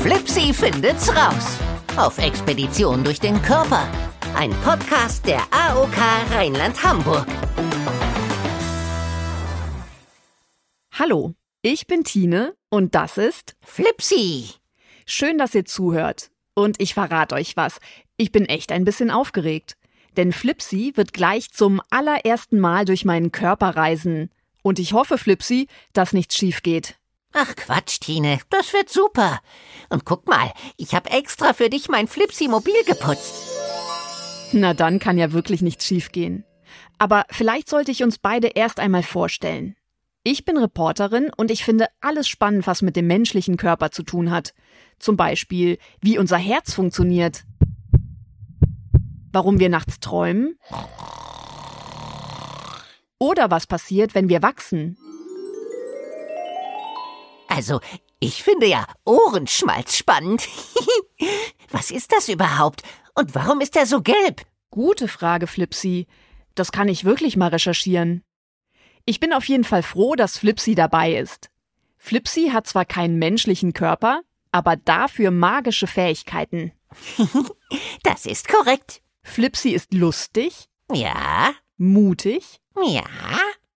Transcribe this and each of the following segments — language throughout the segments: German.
Flipsi findet's raus. Auf Expedition durch den Körper. Ein Podcast der AOK Rheinland-Hamburg. Hallo, ich bin Tine und das ist Flipsi. Schön, dass ihr zuhört. Und ich verrate euch was. Ich bin echt ein bisschen aufgeregt. Denn Flipsi wird gleich zum allerersten Mal durch meinen Körper reisen. Und ich hoffe, Flipsi, dass nichts schief geht. Ach Quatsch, Tine, das wird super. Und guck mal, ich habe extra für dich mein Flipsi-Mobil geputzt. Na dann kann ja wirklich nichts schiefgehen. Aber vielleicht sollte ich uns beide erst einmal vorstellen. Ich bin Reporterin und ich finde alles spannend, was mit dem menschlichen Körper zu tun hat. Zum Beispiel, wie unser Herz funktioniert. Warum wir nachts träumen. Oder was passiert, wenn wir wachsen. Also, ich finde ja Ohrenschmalz spannend. Was ist das überhaupt? Und warum ist er so gelb? Gute Frage, Flipsy. Das kann ich wirklich mal recherchieren. Ich bin auf jeden Fall froh, dass Flipsy dabei ist. Flipsy hat zwar keinen menschlichen Körper, aber dafür magische Fähigkeiten. das ist korrekt. Flipsy ist lustig. Ja. Mutig. Ja.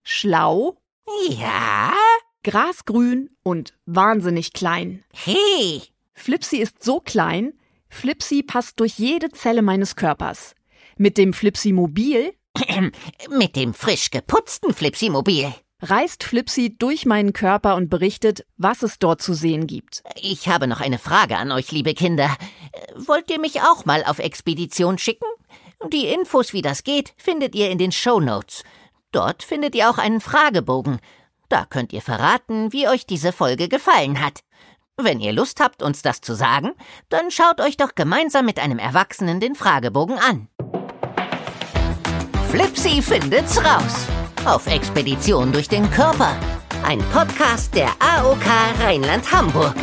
Schlau. Ja grasgrün und wahnsinnig klein. Hey! Flipsy ist so klein, Flipsy passt durch jede Zelle meines Körpers. Mit dem Flipsy-Mobil mit dem frisch geputzten Flipsy-Mobil reist Flipsy durch meinen Körper und berichtet, was es dort zu sehen gibt. Ich habe noch eine Frage an euch, liebe Kinder. Wollt ihr mich auch mal auf Expedition schicken? Die Infos, wie das geht, findet ihr in den Show Notes. Dort findet ihr auch einen Fragebogen. Da könnt ihr verraten, wie euch diese Folge gefallen hat. Wenn ihr Lust habt, uns das zu sagen, dann schaut euch doch gemeinsam mit einem Erwachsenen den Fragebogen an. Flipsy findet's raus. Auf Expedition durch den Körper. Ein Podcast der AOK Rheinland-Hamburg.